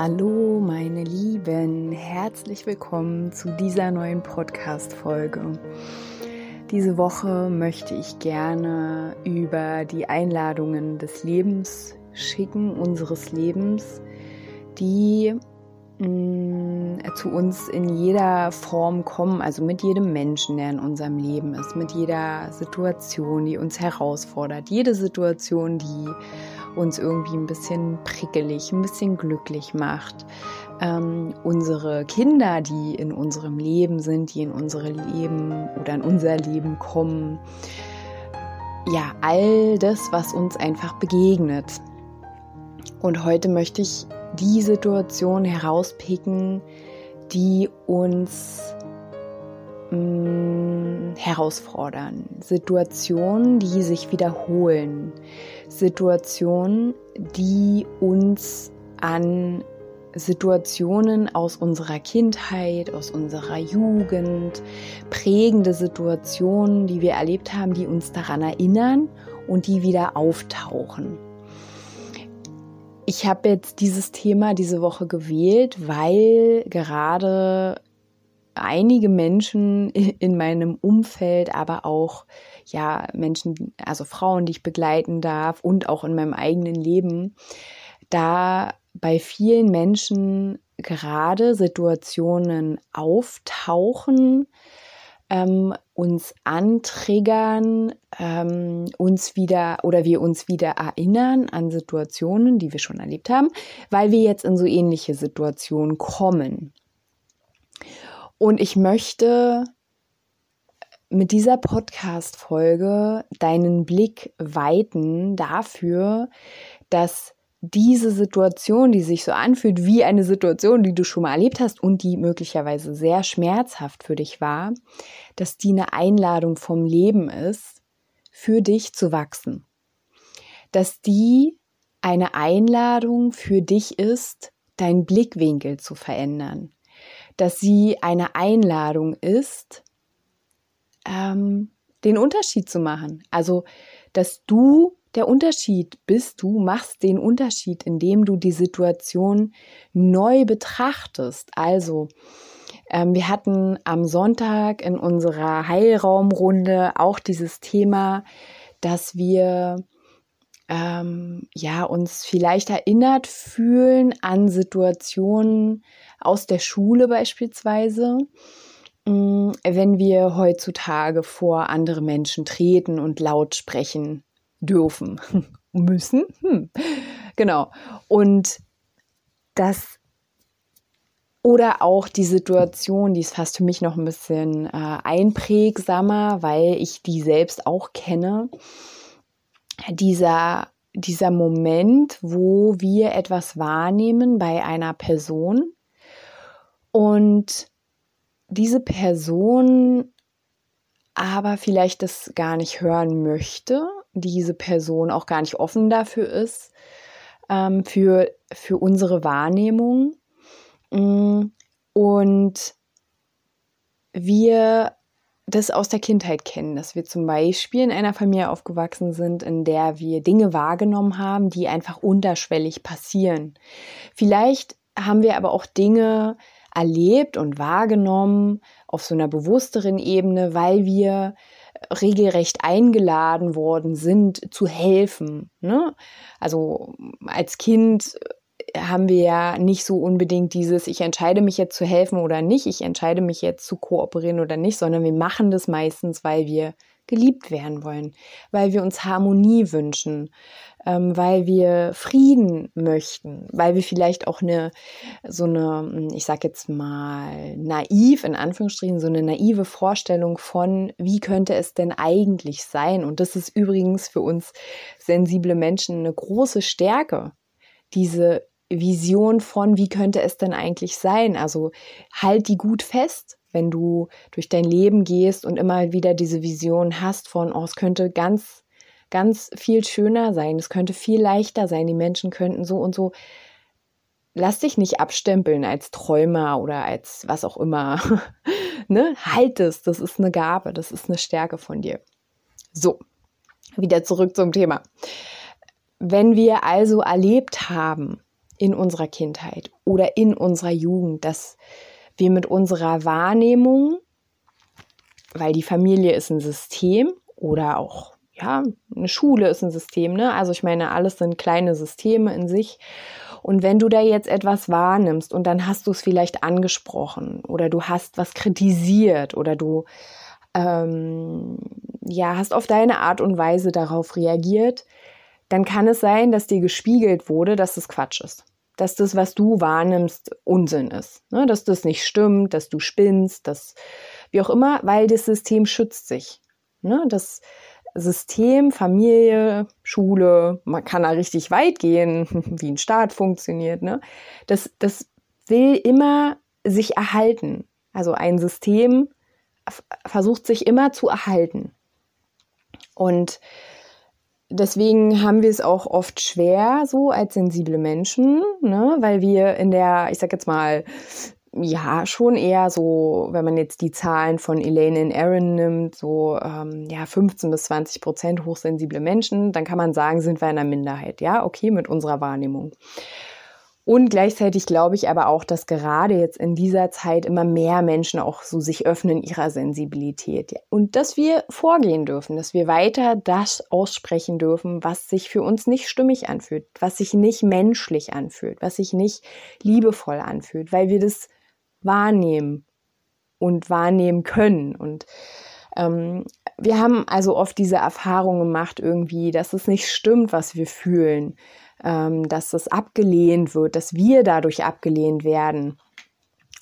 Hallo meine Lieben, herzlich willkommen zu dieser neuen Podcast-Folge. Diese Woche möchte ich gerne über die Einladungen des Lebens schicken, unseres Lebens, die mh, mm, zu uns in jeder Form kommen, also mit jedem Menschen, der in unserem Leben ist, mit jeder Situation, die uns herausfordert, jede Situation, die uns irgendwie ein bisschen prickelig, ein bisschen glücklich macht. Ähm, unsere Kinder, die in unserem Leben sind, die in unsere Leben oder in unser Leben kommen. Ja, all das, was uns einfach begegnet. Und heute möchte ich die Situation herauspicken, die uns mm, herausfordern. Situationen, die sich wiederholen. Situationen, die uns an Situationen aus unserer Kindheit, aus unserer Jugend, prägende Situationen, die wir erlebt haben, die uns daran erinnern und die wieder auftauchen. Ich habe jetzt dieses Thema diese Woche gewählt, weil gerade einige Menschen in meinem Umfeld, aber auch ja Menschen, also Frauen, die ich begleiten darf und auch in meinem eigenen Leben, da bei vielen Menschen gerade Situationen auftauchen, ähm, uns antriggern, ähm, uns wieder oder wir uns wieder erinnern an Situationen, die wir schon erlebt haben, weil wir jetzt in so ähnliche Situationen kommen. Und ich möchte mit dieser Podcast-Folge deinen Blick weiten dafür, dass diese Situation, die sich so anfühlt wie eine Situation, die du schon mal erlebt hast und die möglicherweise sehr schmerzhaft für dich war, dass die eine Einladung vom Leben ist, für dich zu wachsen. Dass die eine Einladung für dich ist, deinen Blickwinkel zu verändern. Dass sie eine Einladung ist, ähm, den Unterschied zu machen. Also, dass du der Unterschied bist, du machst den Unterschied, indem du die Situation neu betrachtest. Also, ähm, wir hatten am Sonntag in unserer Heilraumrunde auch dieses Thema, dass wir ähm, ja uns vielleicht erinnert fühlen an Situationen aus der Schule beispielsweise Mm, wenn wir heutzutage vor andere Menschen treten und laut sprechen dürfen, müssen. Hm. Genau. Und das oder auch die Situation, die ist fast für mich noch ein bisschen äh, einprägsamer, weil ich die selbst auch kenne. Dieser, dieser Moment, wo wir etwas wahrnehmen bei einer Person und diese Person aber vielleicht das gar nicht hören möchte, diese Person auch gar nicht offen dafür ist, ähm, für, für unsere Wahrnehmung. Mm, und wir das aus der Kindheit kennen, dass wir zum Beispiel in einer Familie aufgewachsen sind, in der wir Dinge wahrgenommen haben, die einfach unterschwellig passieren. Vielleicht haben wir aber auch Dinge erlebt und wahrgenommen auf so einer bewussteren Ebene, weil wir regelrecht eingeladen worden sind, zu helfen. Ne? Also als Kind haben wir ja nicht so unbedingt dieses, ich entscheide mich jetzt zu helfen oder nicht, ich entscheide mich jetzt zu kooperieren oder nicht, sondern wir machen das meistens, weil wir geliebt werden wollen, weil wir uns Harmonie wünschen, ähm, weil wir Frieden möchten, weil wir vielleicht auch eine so eine, ich sag jetzt mal naiv in Anführungsstrichen so eine naive Vorstellung von, wie könnte es denn eigentlich sein? Und das ist übrigens für uns sensible Menschen eine große Stärke, diese Vision von, wie könnte es denn eigentlich sein? Also halt die gut fest, wenn du durch dein Leben gehst und immer wieder diese Vision hast von, oh, es könnte ganz, ganz viel schöner sein, es könnte viel leichter sein, die Menschen könnten so und so. Lass dich nicht abstempeln als Träumer oder als was auch immer. ne? Halt es, das ist eine Gabe, das ist eine Stärke von dir. So, wieder zurück zum Thema. Wenn wir also erlebt haben in unserer Kindheit oder in unserer Jugend, dass wir mit unserer Wahrnehmung, weil die Familie ist ein System oder auch ja, eine Schule ist ein System, ne? Also ich meine, alles sind kleine Systeme in sich. Und wenn du da jetzt etwas wahrnimmst und dann hast du es vielleicht angesprochen oder du hast was kritisiert oder du ähm, ja hast auf deine Art und Weise darauf reagiert, dann kann es sein, dass dir gespiegelt wurde, dass das Quatsch ist. Dass das, was du wahrnimmst, Unsinn ist. Ne? Dass das nicht stimmt, dass du spinnst, dass wie auch immer, weil das System schützt sich. Ne? Das System, Familie, Schule, man kann da richtig weit gehen, wie ein Staat funktioniert. Ne? Das, das will immer sich erhalten. Also ein System versucht sich immer zu erhalten. Und deswegen haben wir es auch oft schwer, so als sensible Menschen, ne? weil wir in der, ich sag jetzt mal, ja, schon eher so, wenn man jetzt die Zahlen von Elaine und Aaron nimmt, so ähm, ja, 15 bis 20 Prozent hochsensible Menschen, dann kann man sagen, sind wir in einer Minderheit, ja, okay, mit unserer Wahrnehmung. Und gleichzeitig glaube ich aber auch, dass gerade jetzt in dieser Zeit immer mehr Menschen auch so sich öffnen ihrer Sensibilität. Und dass wir vorgehen dürfen, dass wir weiter das aussprechen dürfen, was sich für uns nicht stimmig anfühlt, was sich nicht menschlich anfühlt, was sich nicht liebevoll anfühlt, weil wir das wahrnehmen und wahrnehmen können. Und ähm, wir haben also oft diese Erfahrung gemacht irgendwie, dass es nicht stimmt, was wir fühlen ähm, dass es abgelehnt wird, dass wir dadurch abgelehnt werden.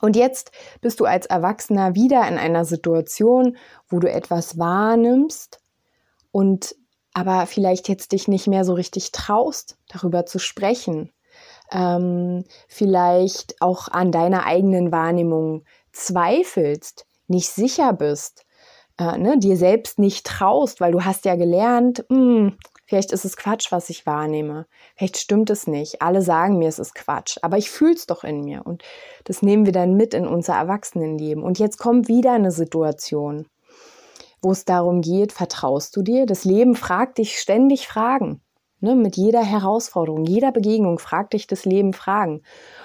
Und jetzt bist du als Erwachsener wieder in einer Situation, wo du etwas wahrnimmst und aber vielleicht jetzt dich nicht mehr so richtig traust, darüber zu sprechen. Ähm, vielleicht auch an deiner eigenen Wahrnehmung zweifelst, nicht sicher bist, äh, ne, dir selbst nicht traust, weil du hast ja gelernt, mh, hm, Vielleicht ist es Quatsch, was ich wahrnehme. Vielleicht stimmt es nicht. Alle sagen mir, es ist Quatsch. Aber ich fühle es doch in mir. Und das nehmen wir dann mit in unser Erwachsenenleben. Und jetzt kommt wieder eine Situation, wo es darum geht, vertraust du dir? Das Leben fragt dich ständig Fragen. Ne? Mit jeder Herausforderung, jeder Begegnung fragt dich das Leben Fragen.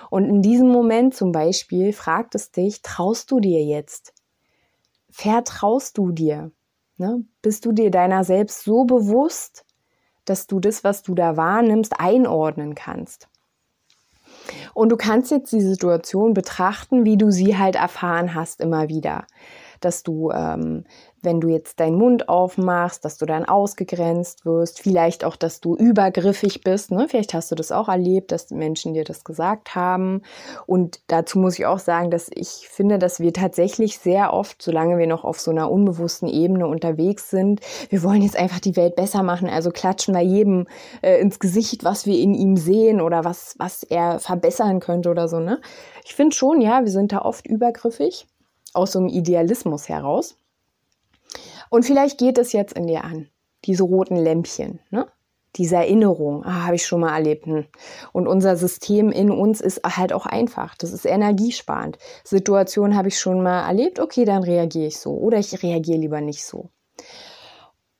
Und in diesem Moment zum Beispiel fragt es dich, traust du dir jetzt? Vertraust du dir? Ne? Bist du dir deiner selbst so bewusst, dass du das, was du da wahrnimmst, einordnen kannst. Und du kannst jetzt die Situation betrachten, wie du sie halt erfahren hast immer wieder. Dass du ähm, wenn du jetzt deinen Mund aufmachst, dass du dann ausgegrenzt wirst, vielleicht auch, dass du übergriffig bist. Ne? Vielleicht hast du das auch erlebt, dass Menschen dir das gesagt haben. Und dazu muss ich auch sagen, dass ich finde, dass wir tatsächlich sehr oft, solange wir noch auf so einer unbewussten Ebene unterwegs sind, wir wollen jetzt einfach die Welt besser machen. Also klatschen wir jedem äh, ins Gesicht, was wir in ihm sehen oder was, was er verbessern könnte oder so. Ne? Ich finde schon, ja, wir sind da oft übergriffig aus so einem Idealismus heraus. Und vielleicht geht es jetzt in dir an, diese roten Lämpchen, ne? diese Erinnerung, ah, habe ich schon mal erlebt. Hm. Und unser System in uns ist halt auch einfach. Das ist energiesparend. Situation habe ich schon mal erlebt, okay, dann reagiere ich so. Oder ich reagiere lieber nicht so.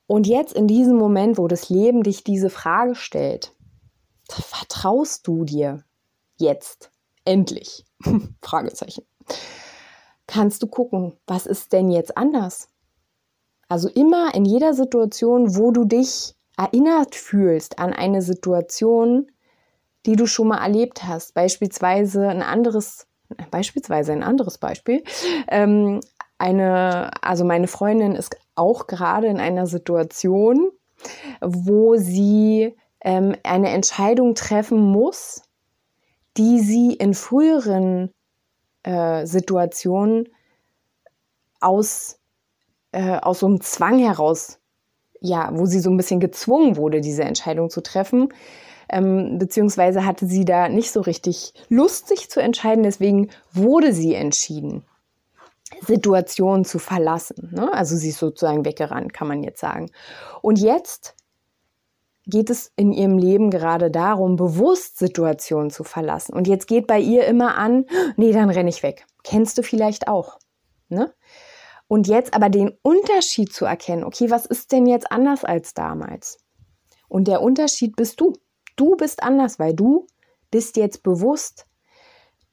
Und jetzt in diesem Moment, wo das Leben dich diese Frage stellt, vertraust du dir jetzt endlich? Fragezeichen. Kannst du gucken, was ist denn jetzt anders? Also immer in jeder Situation, wo du dich erinnert fühlst an eine Situation, die du schon mal erlebt hast. Beispielsweise ein anderes, beispielsweise ein anderes Beispiel. Ähm, eine, also meine Freundin ist auch gerade in einer Situation, wo sie ähm, eine Entscheidung treffen muss, die sie in früheren äh, Situationen aus äh, aus so einem Zwang heraus ja, wo sie so ein bisschen gezwungen wurde, diese Entscheidung zu treffen. Ähm, beziehungsweise hatte sie da nicht so richtig Lust, sich zu entscheiden. Deswegen wurde sie entschieden, Situationen zu verlassen. Ne? Also sie ist sozusagen weggerannt, kann man jetzt sagen. Und jetzt geht es in ihrem Leben gerade darum, bewusst Situationen zu verlassen. Und jetzt geht bei ihr immer an, nee, dann renne ich weg. Kennst du vielleicht auch. Ne? Und jetzt aber den Unterschied zu erkennen, okay, was ist denn jetzt anders als damals? Und der Unterschied bist du. Du bist anders, weil du bist jetzt bewusst.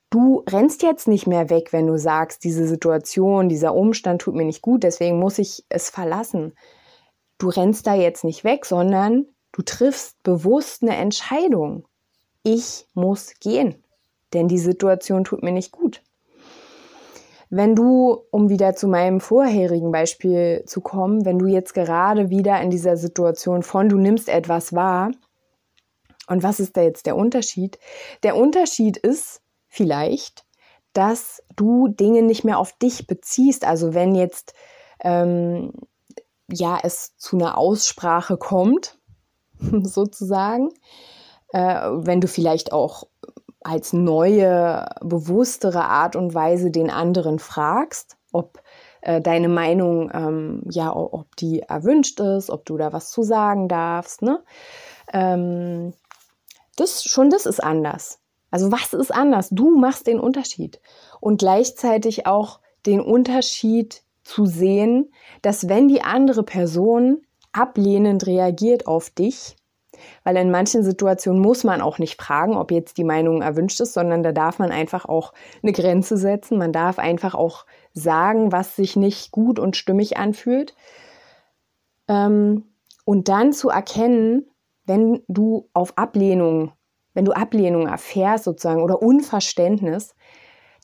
Du rennst jetzt nicht mehr weg, wenn du sagst, diese Situation, dieser Umstand tut mir nicht gut, deswegen muss ich es verlassen. Du rennst da jetzt nicht weg, sondern du triffst bewusst eine Entscheidung. Ich muss gehen, denn die Situation tut mir nicht gut. Wenn du, um wieder zu meinem vorherigen Beispiel zu kommen, wenn du jetzt gerade wieder in dieser Situation von du nimmst etwas wahr, und was ist da jetzt der Unterschied? Der Unterschied ist vielleicht, dass du Dinge nicht mehr auf dich beziehst. Also wenn jetzt ähm, ja es zu einer Aussprache kommt, sozusagen, äh, wenn du vielleicht auch als neue, bewusstere Art und Weise den anderen fragst, ob äh, deine Meinung, ähm, ja, ob die erwünscht ist, ob du da was zu sagen darfst, ne? Ähm, das, schon das ist anders. Also was ist anders? Du machst den Unterschied. Und gleichzeitig auch den Unterschied zu sehen, dass wenn die andere Person ablehnend reagiert auf dich, weil in manchen Situationen muss man auch nicht fragen, ob jetzt die Meinung erwünscht ist, sondern da darf man einfach auch eine Grenze setzen. Man darf einfach auch sagen, was sich nicht gut und stimmig anfühlt. Ähm, und dann zu erkennen, wenn du auf Ablehnung, wenn du Ablehnung erfährst sozusagen oder Unverständnis,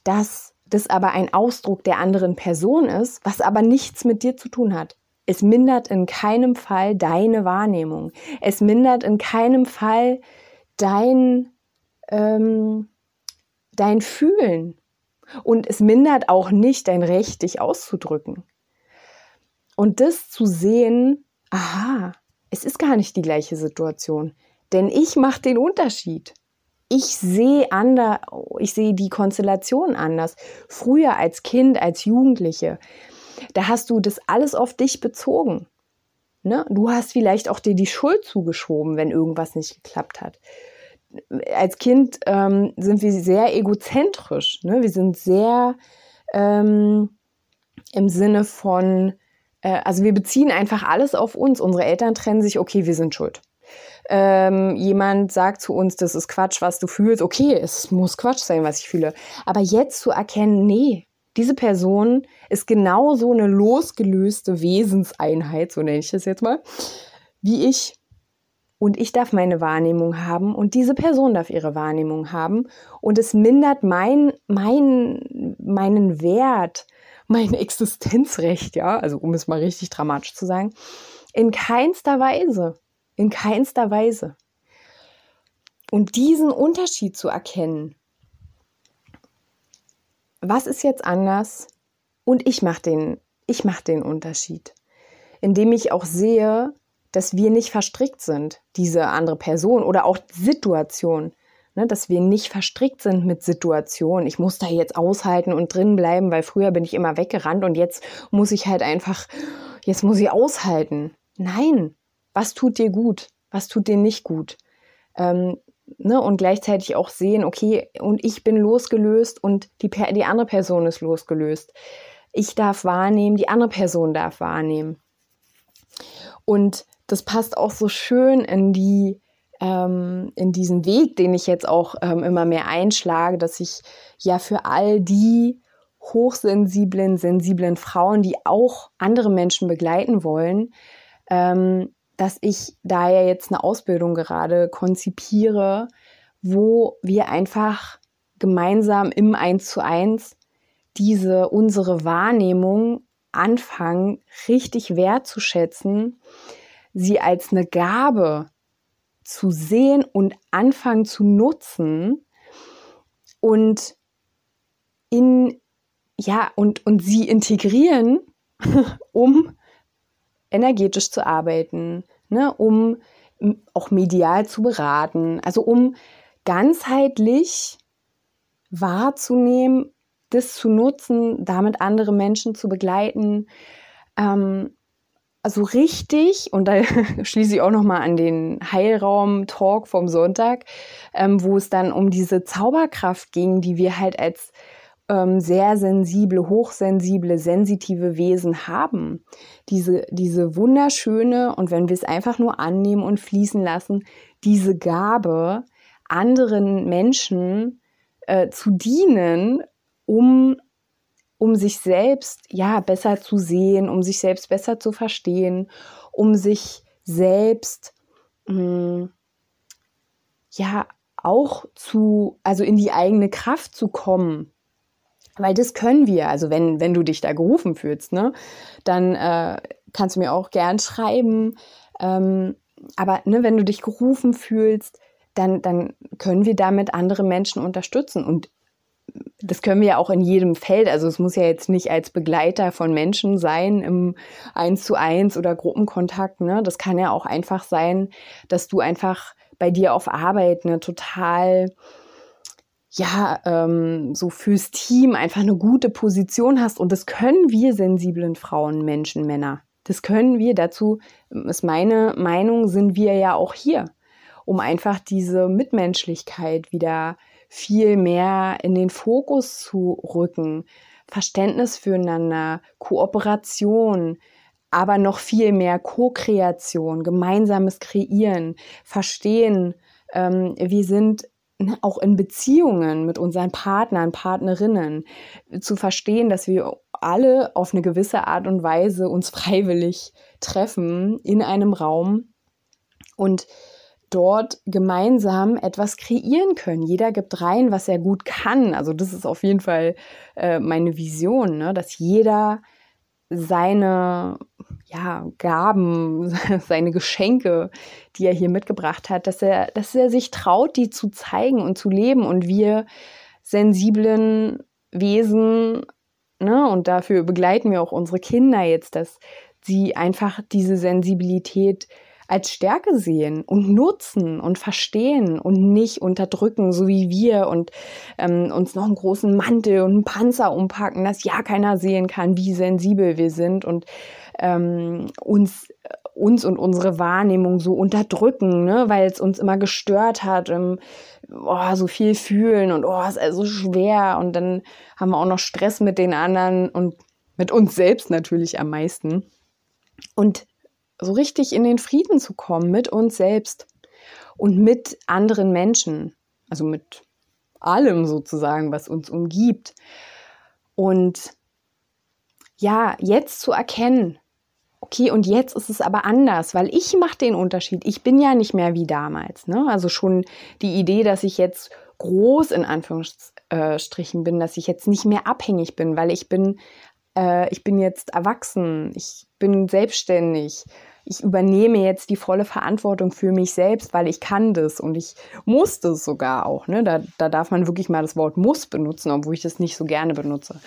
dass das aber ein Ausdruck der anderen Person ist, was aber nichts mit dir zu tun hat. Es mindert in keinem Fall deine Wahrnehmung. Es mindert in keinem Fall dein, ähm, dein Fühlen. Und es mindert auch nicht dein Recht, dich auszudrücken. Und das zu sehen, aha, es ist gar nicht die gleiche Situation. Denn ich mache den Unterschied. Ich sehe anders, ich sehe die Konstellation anders. Früher als Kind, als Jugendliche da hast du das alles auf dich bezogen. Ne? Du hast vielleicht auch dir die Schuld zugeschoben, wenn irgendwas nicht geklappt hat. Als Kind ähm, sind wir sehr egozentrisch. Ne? Wir sind sehr ähm, im Sinne von, äh, also wir beziehen einfach alles auf uns. Unsere Eltern trennen sich, okay, wir sind schuld. Ähm, jemand sagt zu uns, das ist Quatsch, was du fühlst. Okay, es muss Quatsch sein, was ich fühle. Aber jetzt zu erkennen, nee, diese Person ist genauso eine losgelöste Wesenseinheit, so nenne ich das jetzt mal, wie ich. Und ich darf meine Wahrnehmung haben und diese Person darf ihre Wahrnehmung haben. Und es mindert mein, mein, meinen Wert, mein Existenzrecht, ja, also um es mal richtig dramatisch zu sagen, in keinster Weise. In keinster Weise. Und diesen Unterschied zu erkennen, was ist jetzt anders? Und ich mache den, ich mache den Unterschied, indem ich auch sehe, dass wir nicht verstrickt sind, diese andere Person oder auch Situation, ne, dass wir nicht verstrickt sind mit Situationen. Ich muss da jetzt aushalten und drin bleiben, weil früher bin ich immer weggerannt und jetzt muss ich halt einfach, jetzt muss ich aushalten. Nein, was tut dir gut? Was tut dir nicht gut? Ähm, ne, und gleichzeitig auch sehen, okay, und ich bin losgelöst und die, die andere Person ist losgelöst. Ich darf wahrnehmen, die andere Person darf wahrnehmen. Und das passt auch so schön in die ähm, in diesen Weg, den ich jetzt auch ähm, immer mehr einschlage, dass ich ja für all die hochsensiblen, sensiblen Frauen, die auch andere Menschen begleiten wollen, ähm, dass ich da ja jetzt eine Ausbildung gerade konzipiere, wo wir einfach gemeinsam im Eins zu eins diese unsere Wahrnehmung anfangen, richtig wertzuschätzen, sie als eine Gabe zu sehen und anfangen zu nutzen und in ja und und sie integrieren, um energetisch zu arbeiten, ne, um auch medial zu beraten, also um ganzheitlich wahrzunehmen, das zu nutzen, damit andere Menschen zu begleiten. Ähm, also richtig, und da schließe ich auch nochmal an den Heilraum-Talk vom Sonntag, ähm, wo es dann um diese Zauberkraft ging, die wir halt als ähm, sehr sensible, hochsensible, sensitive Wesen haben. Diese, diese wunderschöne, und wenn wir es einfach nur annehmen und fließen lassen, diese Gabe, anderen Menschen äh, zu dienen, um, um sich selbst ja besser zu sehen, um sich selbst besser zu verstehen, um sich selbst mh, hm, ja auch zu, also in die eigene Kraft zu kommen. Weil das können wir. Also wenn, wenn du dich da gerufen fühlst, ne, dann äh, kannst du mir auch gern schreiben. Ähm, aber ne, wenn du dich gerufen fühlst, dann, dann können wir damit andere Menschen unterstützen. Und das können wir ja auch in jedem Feld. Also es muss ja jetzt nicht als Begleiter von Menschen sein im Eins zu eins oder Gruppenkontakt. Ne? Das kann ja auch einfach sein, dass du einfach bei dir auf Arbeit eine total ja, ähm, so fürs Team einfach eine gute Position hast. Und das können wir sensiblen Frauen, Menschen, Männer. Das können wir. Dazu ist meine Meinung, sind wir ja auch hier um einfach diese Mitmenschlichkeit wieder viel mehr in den Fokus zu rücken. Verständnis füreinander, Kooperation, aber noch viel mehr Co-Kreation, gemeinsames Kreieren, Verstehen. Ähm, wir sind auch in Beziehungen mit unseren Partnern, Partnerinnen, zu verstehen, dass wir alle auf eine gewisse Art und Weise uns freiwillig treffen in einem Raum und dort gemeinsam etwas kreieren können. Jeder gibt rein, was er gut kann. Also das ist auf jeden Fall äh, meine Vision, ne? dass jeder seine ja, Gaben, seine Geschenke, die er hier mitgebracht hat, dass er, dass er sich traut, die zu zeigen und zu leben. Und wir sensiblen Wesen, ne, und dafür begleiten wir auch unsere Kinder jetzt, dass sie einfach diese Sensibilität als Stärke sehen und nutzen und verstehen und nicht unterdrücken, so wie wir und ähm, uns noch einen großen Mantel und einen Panzer umpacken, dass ja keiner sehen kann, wie sensibel wir sind und ähm, uns uns und unsere Wahrnehmung so unterdrücken, ne, weil es uns immer gestört hat, ähm, oh, so viel fühlen und oh, ist also schwer und dann haben wir auch noch Stress mit den anderen und mit uns selbst natürlich am meisten. Und so richtig in den Frieden zu kommen mit uns selbst und mit anderen Menschen, also mit allem sozusagen, was uns umgibt. Und ja, jetzt zu erkennen, okay, und jetzt ist es aber anders, weil ich mache den Unterschied. Ich bin ja nicht mehr wie damals. Ne? Also schon die Idee, dass ich jetzt groß in Anführungsstrichen bin, dass ich jetzt nicht mehr abhängig bin, weil ich bin äh, ich bin jetzt erwachsen, ich bin selbstständig, ich übernehme jetzt die volle Verantwortung für mich selbst, weil ich kann das und ich muss das sogar auch. Ne? Da, da darf man wirklich mal das Wort muss benutzen, obwohl ich das nicht so gerne benutze.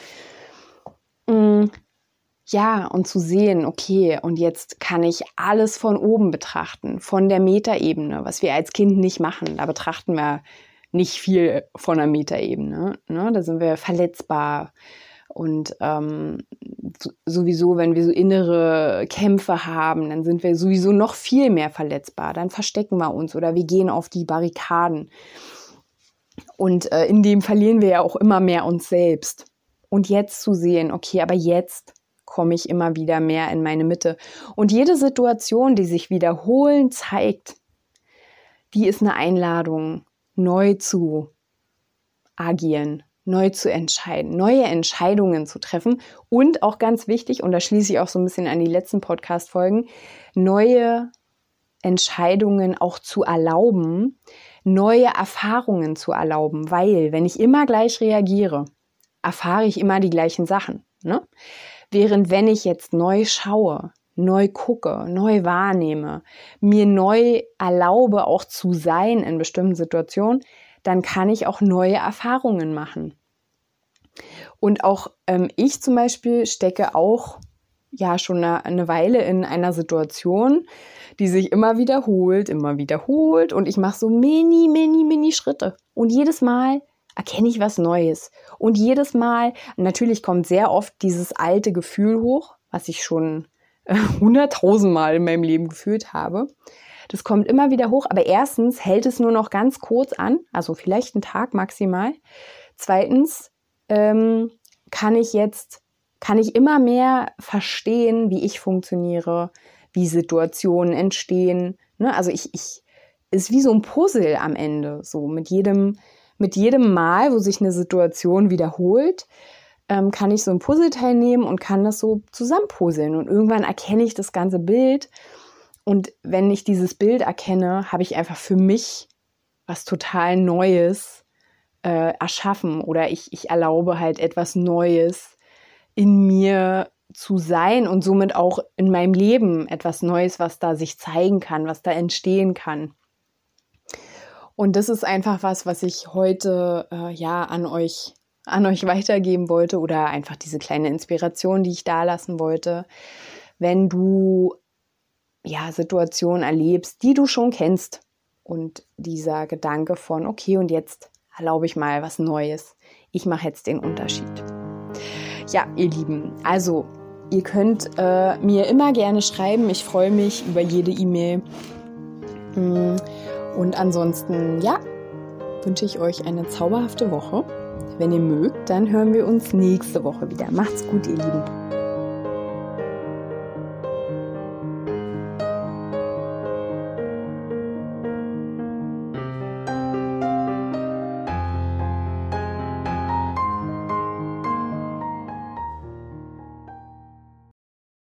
Ja, und zu sehen, okay, und jetzt kann ich alles von oben betrachten, von der Metaebene, was wir als Kind nicht machen. Da betrachten wir nicht viel von der Metaebene. Ne? Da sind wir verletzbar, und ähm, sowieso, wenn wir so innere Kämpfe haben, dann sind wir sowieso noch viel mehr verletzbar. Dann verstecken wir uns oder wir gehen auf die Barrikaden. Und äh, in dem verlieren wir ja auch immer mehr uns selbst. Und jetzt zu sehen, okay, aber jetzt komme ich immer wieder mehr in meine Mitte. Und jede Situation, die sich wiederholen zeigt, die ist eine Einladung, neu zu agieren, neu zu entscheiden, neue Entscheidungen zu treffen und auch ganz wichtig, und da schließe ich auch so ein bisschen an die letzten Podcast-Folgen, neue Entscheidungen auch zu erlauben, neue Erfahrungen zu erlauben, weil wenn ich immer gleich reagiere, erfahre ich immer die gleichen Sachen. Ne? Während wenn ich jetzt neu schaue, neu gucke, neu wahrnehme, mir neu erlaube auch zu sein in bestimmten Situationen, dann kann ich auch neue Erfahrungen machen. Und auch ähm, ich zum Beispiel stecke auch ja schon eine, eine Weile in einer Situation, die sich immer wiederholt, immer wiederholt und ich mache so mini, mini, mini Schritte. Und jedes Mal erkenne ich was Neues. Und jedes Mal, natürlich kommt sehr oft dieses alte Gefühl hoch, was ich schon äh, hunderttausendmal in meinem Leben gefühlt habe. Das kommt immer wieder hoch, aber erstens hält es nur noch ganz kurz an, also vielleicht einen Tag maximal. Zweitens ähm, kann ich jetzt, kann ich immer mehr verstehen, wie ich funktioniere, wie Situationen entstehen. Ne? Also ich, ich, ist wie so ein Puzzle am Ende, so mit jedem, mit jedem Mal, wo sich eine Situation wiederholt, ähm, kann ich so ein Puzzleteil nehmen und kann das so zusammenpuzzeln. Und irgendwann erkenne ich das ganze Bild. Und wenn ich dieses Bild erkenne, habe ich einfach für mich was total Neues äh, erschaffen oder ich, ich erlaube halt etwas Neues in mir zu sein und somit auch in meinem Leben etwas Neues, was da sich zeigen kann, was da entstehen kann. Und das ist einfach was, was ich heute äh, ja an euch an euch weitergeben wollte oder einfach diese kleine Inspiration, die ich da lassen wollte. Wenn du ja Situationen erlebst, die du schon kennst und dieser Gedanke von okay und jetzt erlaube ich mal was Neues. Ich mache jetzt den Unterschied. Ja, ihr Lieben, also ihr könnt äh, mir immer gerne schreiben. Ich freue mich über jede E-Mail. Mm, und ansonsten, ja, wünsche ich euch eine zauberhafte Woche. Wenn ihr mögt, dann hören wir uns nächste Woche wieder. Macht's gut, ihr Lieben.